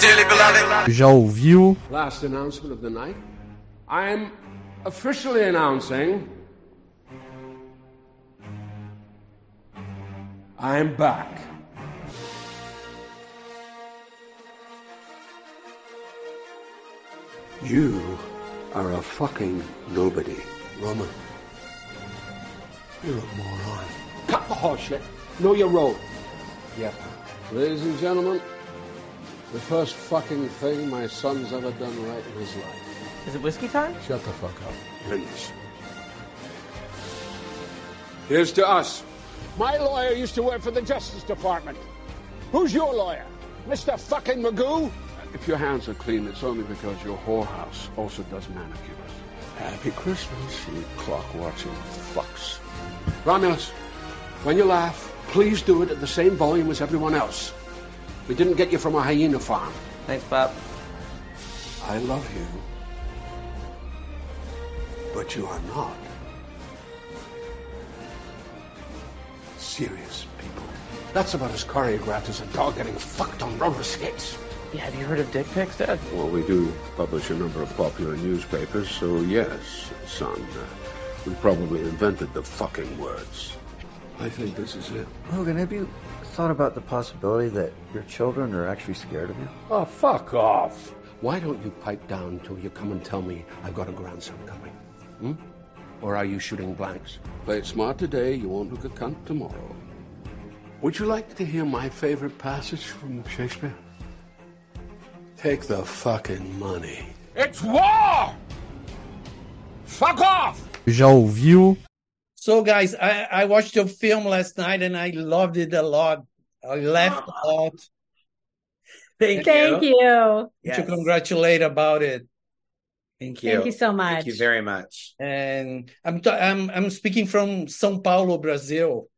Dearly beloved. Já ouviu? Last announcement of the night. I'm officially announcing I'm back. You are a fucking nobody, Roman. You're a moron. Cut the horse shit. Know your role. Yep. Ladies and gentlemen, the first fucking thing my son's ever done right in his life. Is it whiskey time? Shut the fuck up, please. Here's to us. My lawyer used to work for the Justice Department. Who's your lawyer? Mr. fucking Magoo? If your hands are clean, it's only because your whorehouse also does manicures. Happy Christmas, you clock-watching fucks. Romulus, when you laugh, please do it at the same volume as everyone else. We didn't get you from a hyena farm. Thanks, Bob. I love you. But you are not. Serious people. That's about as choreographed as a dog getting fucked on roller skates. Yeah, have you heard of dick pics, Dad? Well, we do publish a number of popular newspapers, so yes, son. Uh, we probably invented the fucking words. I think this is it. Logan, have you thought about the possibility that your children are actually scared of you? Oh, fuck off. Why don't you pipe down till you come and tell me I've got a grandson coming? Hmm? Or are you shooting blanks? Play it smart today, you won't look a cunt tomorrow. Would you like to hear my favorite passage from Shakespeare? Take the fucking money. It's war! Fuck off! Já ouviu? So, guys, I, I watched your film last night and I loved it a lot. I laughed a lot. Thank, Thank you. you. To congratulate about it. Thank you. Thank you so much. Thank you very much. And I'm t- I'm I'm speaking from São Paulo, Brazil,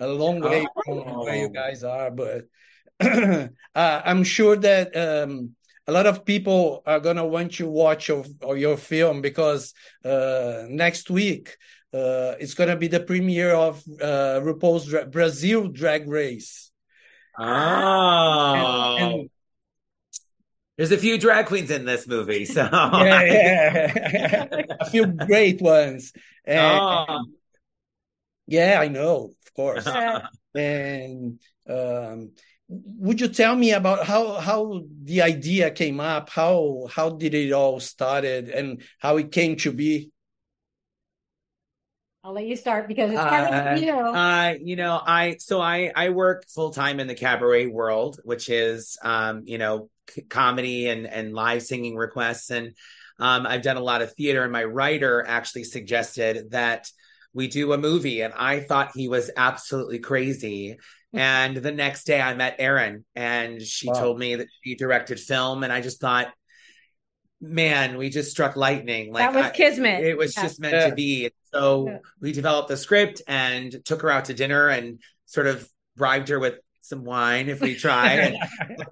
a long way from where you guys are, but uh, I'm sure that um, a lot of people are gonna want to watch your, your film because uh, next week uh, it's gonna be the premiere of uh, RuPaul's Dra- Brazil Drag Race. Oh. And- and- There's a few drag queens in this movie, so yeah, yeah. a few great ones. And, Oh. Yeah, I know, of course. and um, would you tell me about how how the idea came up? How how did it all started and how it came to be? I'll let you start because it's part Uh, of you. uh, you know, I so I I work full time in the cabaret world, which is um, you know, c- comedy and and live singing requests, and um, I've done a lot of theater. And my writer actually suggested that we do a movie, and I thought he was absolutely crazy. And the next day, I met Erynn, and she Wow. told me that she directed film, and I just thought. Man, we just struck lightning. Like that was I- kismet. it was Yeah. just meant Yeah. to be. So Yeah. we developed the script and took her out to dinner and sort of bribed her with some wine if we tried. and,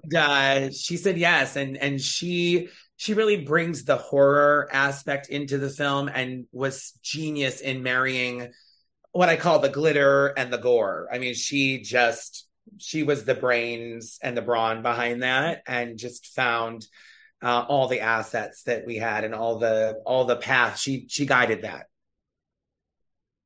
and, uh, she said yes, and and she she really brings the horror aspect into the film and was genius in marrying what I call the glitter and the gore. I mean, she just she was the brains and the brawn behind that, and just found uh, all the assets that we had and all the all the paths. She she guided that.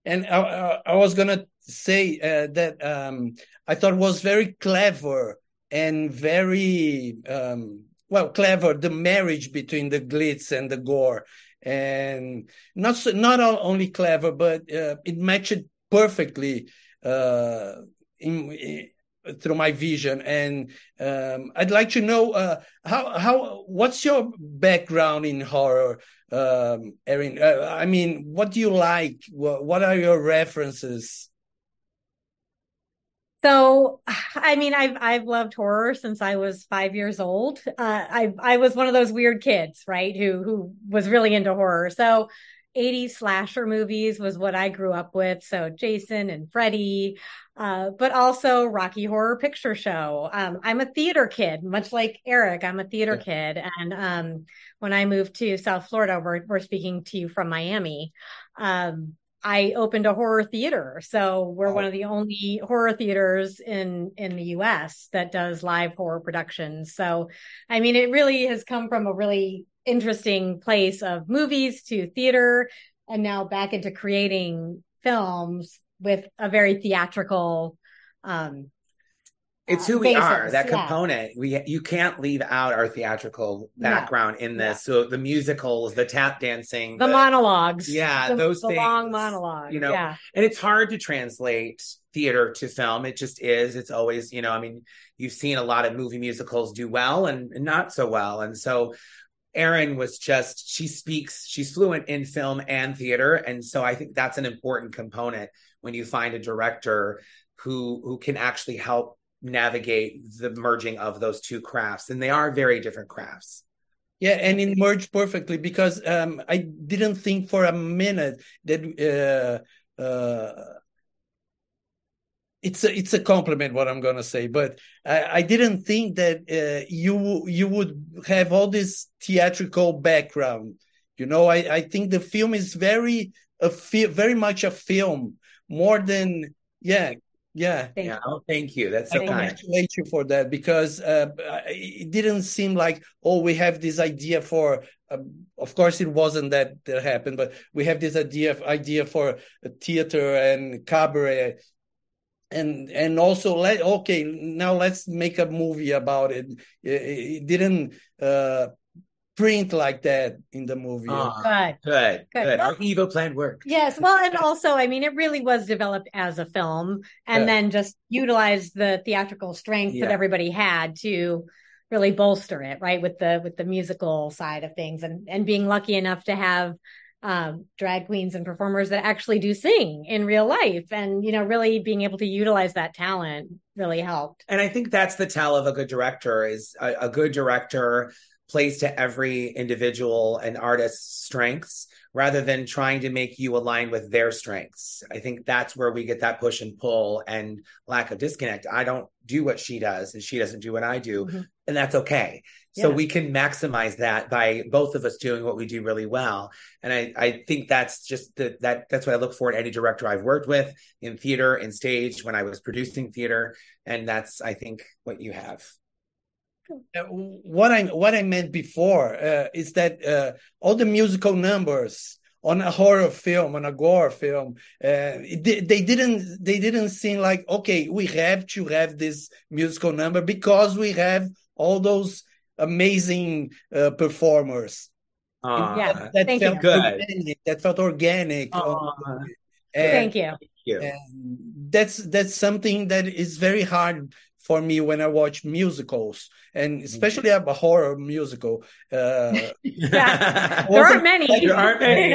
And I, I, was gonna say uh, that um, I thought was very clever and very um, well clever the marriage between the glitz and the gore, and not so, not only clever, but uh, it matched perfectly uh, in- through my vision. And um, I'd like to know uh, how how what's your background in horror, um, Erynn? Uh, I mean, what do you like? What, what are your references? So, I mean, I've I've loved horror since I was five years old. Uh, I I was one of those weird kids, right? Who who was really into horror. So, 80s slasher movies was what I grew up with. So Jason and Freddy, uh, but also Rocky Horror Picture Show. Um, I'm a theater kid, much like Eric. I'm a theater kid, and um, when I moved to South Florida, we're we're speaking to you from Miami. Um, I opened a horror theater. So we're Oh. one of the only horror theaters in in the US that does live horror productions. So I mean it really has come from a really interesting place of movies to theater and now back into creating films with a very theatrical um It's who we basis. are. That Yeah. component. We you can't leave out our theatrical No. background in this. So the musicals, the tap dancing, the monologues. Yeah, the, those the long monologues you know, yeah. and it's hard to translate theater to film. It just is. It's always, you know, I mean, you've seen a lot of movie musicals do well and, and not so well. And so Erynn was just, she speaks, she's fluent in film and theater. And so I think that's an important component when you find a director who who can actually help navigate the merging of those two crafts. And they are very different crafts. Yeah, and it merged perfectly because um, I didn't think for a minute that uh, uh, it's a it's a compliment what I'm gonna say, but I, I didn't think that uh, you you would have all this theatrical background. You know, I, I think the film is very a fi- very much a film more than yeah yeah Thank Yeah. Oh, thank you. That's so I kind. congratulate you for that because uh, it didn't seem like oh we have this idea for um, of course it wasn't that that happened but we have this idea idea for a theater and cabaret and and also let okay now let's make a movie about it it, it didn't uh print like that in the movie Ah, Good. good, Good. good. Well- Our Evo plan worked. Yes. Well, and also, I mean, it really was developed as a film and Yeah. then just utilized the theatrical strength Yeah. that everybody had to really bolster it, right? With the with the musical side of things and and being lucky enough to have um drag queens and performers that actually do sing in real life and you know really being able to utilize that talent really helped. And I think that's the tell of a good director is a, a good director plays to every individual and artist's strengths rather than trying to make you align with their strengths. I think that's where we get that push and pull and lack of disconnect. I don't do what she does and she doesn't do what I do. Mhm. And that's okay. So we can maximize that by both of us doing what we do really well. And I, I think that's just the, that that's what I look for in any director I've worked with in theater, in stage, when I was producing theater. And that's, I think, what you have. Uh, what I what I meant before uh, is that uh, all the musical numbers on a horror film, on a gore film, uh, di- they didn't they didn't seem like okay, we have to have this musical number because we have all those amazing uh, performers. Uh, Yeah. that thank felt you. Good. organic. That felt organic. uh, And- Thank you. you. that's that's something that is very hard for me when I watch musicals, and especially a horror musical. Uh, Yeah. There aren't many. there aren't many.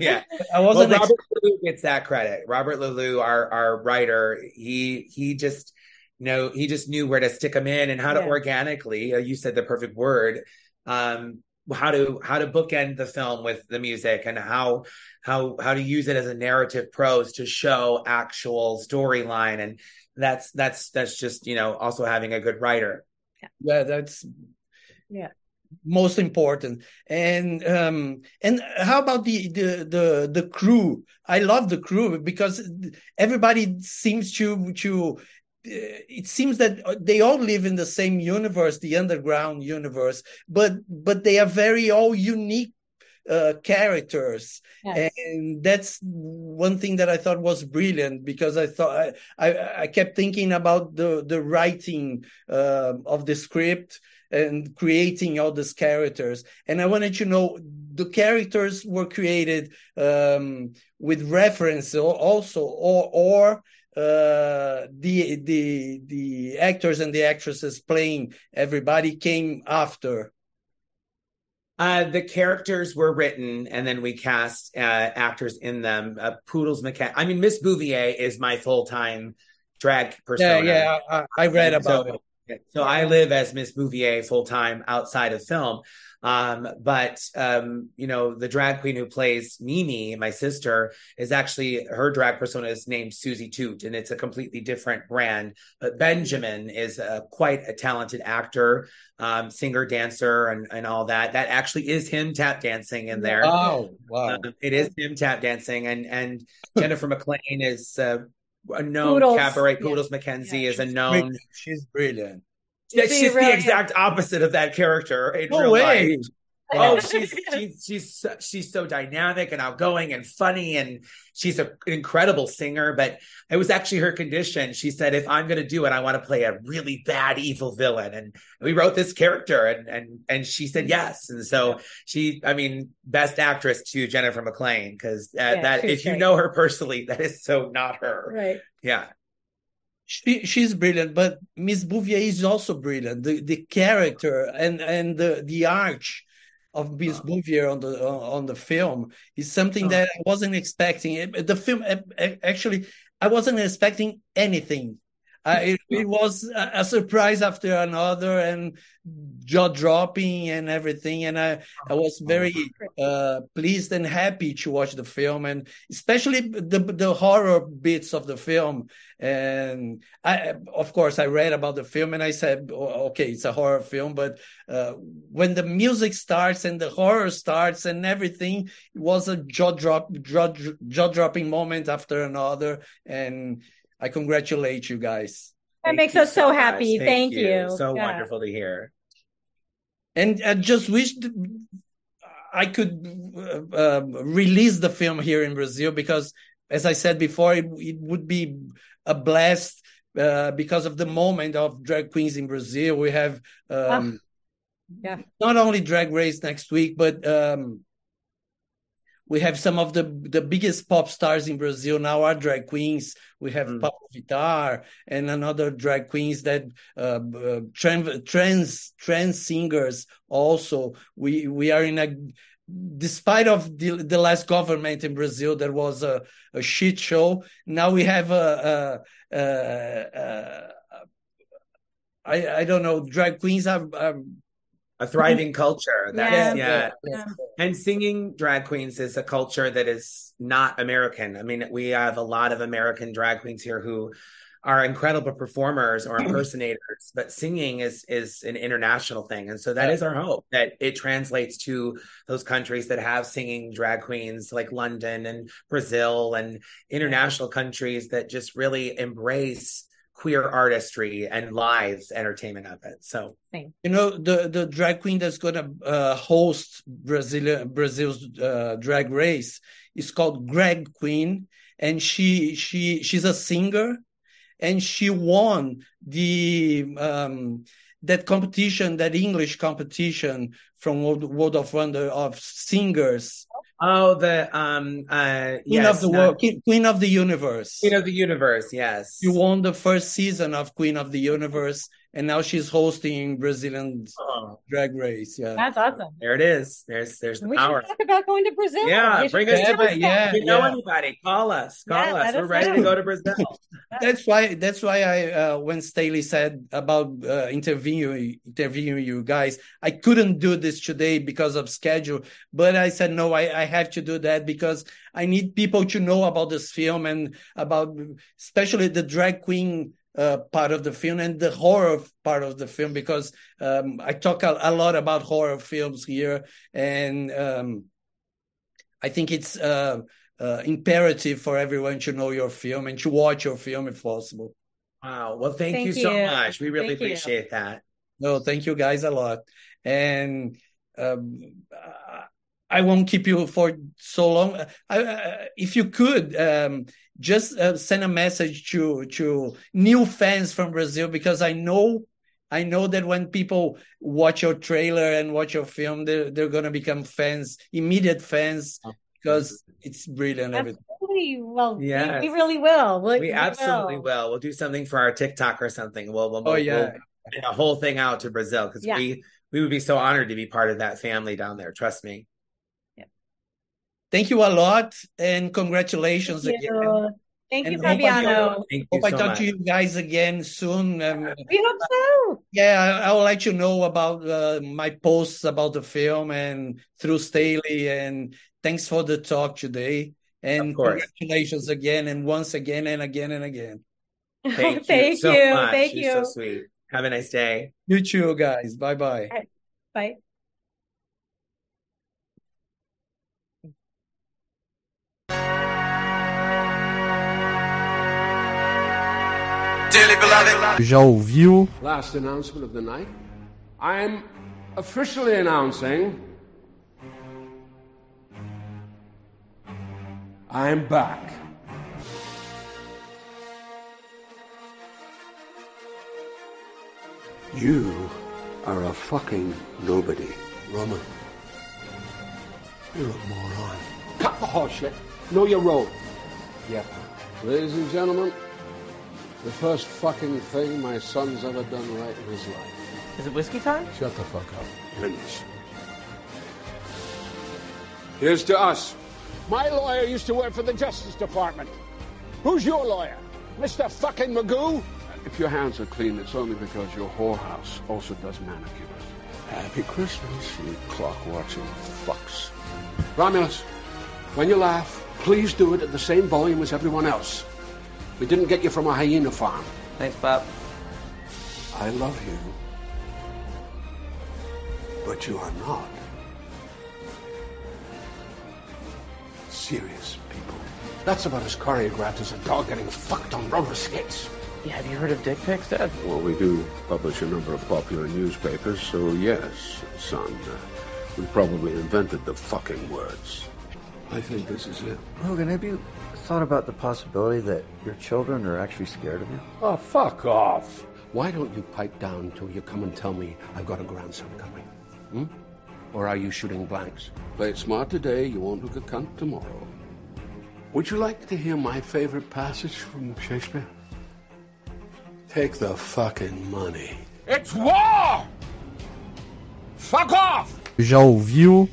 yeah. I Well, wasn't. Robert Lelou gets that credit. Robert Lulu, our our writer, he he just know he just knew where to stick them in and how to organically. Uh, you said the perfect word. Um, how to how to bookend the film with the music and how how how to use it as a narrative prose to show actual storyline and that's that's that's just you know also having a good writer yeah, that's Yeah. most important. And um, and how about the the the the crew? I love the crew because everybody seems to to. Uh, It seems that they all live in the same universe, the underground universe, but but they are very all unique uh, characters, Yes. and that's one thing that I thought was brilliant because I thought I I, I kept thinking about the the writing uh, of the script and creating all these characters, and I wanted to know the characters were created um, with reference also, or or uh the the the actors and the actresses playing everybody came after Uh, the characters were written, and then we cast uh, actors in them. Uh, Poodles McCann. I mean, Miss Bouvier is my full time drag yeah persona. yeah i, I read And about so, it So I live as Miss Bouvier full time outside of film. Um, but um, you know, the drag queen who plays Mimi, my sister, is actually her drag persona is named Susie Toot, and it's a completely different brand. But Benjamin is a, quite a talented actor, um, singer, dancer, and and all that. That actually is him tap dancing in there. Oh, wow! Um, it is him tap dancing, and and Jennifer McLean is. Uh, a known Poodles. cabaret Yeah. Poodles Mackenzie Yeah, is a She's known brilliant. She's brilliant. yeah, she's really the exact opposite of that character in No real way. life. Oh, she's she's she's so- she's so dynamic and outgoing and funny, and she's a, an incredible singer. But it was actually her condition. She said, "If I'm going to do it, I want to play a really bad evil villain." And we wrote this character, and and and she said yes. And so she, I mean, best actress to Jennifer McLean because uh, Yeah, that she's if you know her personally, that is so not her. Right. Yeah. She she's brilliant, but Miss Bouvier is also brilliant. The the character and and the the arch of uh, Miss Bouvier on the uh, on the film is something that I wasn't expecting. The film actually I wasn't expecting anything. Uh, it, it was a, a surprise after another and jaw dropping and everything, and I I was very uh, pleased and happy to watch the film, and especially the the horror bits of the film. And I, of course, I read about the film and I said, "Oh, okay, it's a horror film. But uh, when the music starts and the horror starts and everything, it was a jaw drop, jaw, jaw dropping moment after another. And I congratulate you guys. That Thank makes us so much. happy. Thank you. So Yeah. wonderful to hear. And I just wish I could uh, uh, release the film here in Brazil because, as I said before, it, it would be a blast uh, because of the moment of drag queens in Brazil. We have um, yeah. not only Drag Race next week, but um, we have some of the the biggest pop stars in Brazil now are drag queens. We have Mm. Pabllo Vittar and another drag queens that uh, uh, trans trans trans singers. Also, we we are in a despite of the the last government in Brazil that was a, a shit show. Now we have a. a, a, a I, I don't know. Drag queens are, are A thriving culture. That's Yeah. yeah. And singing drag queens is a culture that is not American. I mean, we have a lot of American drag queens here who are incredible performers or impersonators, but singing is is an international thing. And so that Yeah. is our hope that it translates to those countries that have singing drag queens like London and Brazil and international countries that just really embrace queer artistry and live entertainment of it. So You know the the drag queen that's gonna uh, host Brazil Brazil's uh, drag race is called Grag Queen, and she she she's a singer, and she won the um, that competition, that English competition from World, World of Wonder of singers, Oh, the um uh Queen yes, of the not- world, Queen of the Universe. Queen of the Universe, yes. You won the first season of Queen of the Universe, and now she's hosting Brazilian Oh, drag race. Yeah. That's awesome. there it is. There's there's the We power. should talk about going to Brazil. Yeah, We bring us to to Brazil. Yeah, If you know yeah. anybody, call us. Call Yeah, us. We're us ready know. to go to Brazil. That's why. That's why I uh, when Staley said about uh, interviewing interviewing you guys, I couldn't do this today because of schedule. But I said no, I, I have to do that because I need people to know about this film and about especially the drag queen uh, part of the film and the horror part of the film because um, I talk a, a lot about horror films here and um, I think it's. Uh, uh, imperative for everyone to know your film and to watch your film if possible. Wow. Well, thank, Thank you so much. We really Thank you. appreciate that. No, thank you guys a lot. And um, I- won't keep you for so long. I, I, if you could um, just uh, send a message to to new fans from Brazil because I know I know that when people watch your trailer and watch your film, they're they're gonna become fans, immediate fans, because it's brilliant. Everything. Well, we- we, really will. We, We absolutely will. We'll do something for our TikTok or something. We'll, we'll, Oh we'll- yeah. we'll a whole thing out to Brazil because Yeah. we we would be so honored to be part of that family down there. Trust me. Thank you a lot and congratulations Thank again. you. Thank you, And hope I- Fabiano. Thank Hope I so talk much. to you guys again soon. Um, We hope so. yeah, I, I will let you know about uh, my posts about the film and through Staley. And thanks for the talk today. And Of course. congratulations again and once again and again and again. Thank you Thank so you. much. Thank You're you. so sweet. Have a nice day. You too, guys. Bye bye. Bye. Já ouviu? Last announcement of the night. I'm officially announcing I'm back. You are a fucking nobody, Roman. You're a moron. Cut the horse shit. Know your road. Yep. Ladies and gentlemen, the first fucking thing my son's ever done right in his life. Is it whiskey time? Shut the fuck up. Please. Here's to us. My lawyer used to work for the Justice Department. Who's your lawyer? Mr. fucking Magoo? If your hands are clean, it's only because your whorehouse also does manicures. Happy Christmas, you clock-watching fucks. Romulus, when you laugh, please do it at the same volume as everyone else. We didn't get you from a hyena farm. Thanks, Pop. I love you. But you are not. Serious people. That's about as choreographed as a dog getting fucked on roller skates. Yeah, have you heard of dick pics, Dad? Well, we do publish a number of popular newspapers, so yes, son. Uh, we probably invented the fucking words. I think this is it. Logan, have you thought about the possibility that your children are actually scared of you? Oh, fuck off. Why don't you pipe down till you come and tell me I've got a grandson coming? Hmm? Or are you shooting blanks? Play it smart today, you won't look a cunt tomorrow. Would you like to hear my favorite passage from Shakespeare? Take the fucking money. It's war! Fuck off! Já ouviu?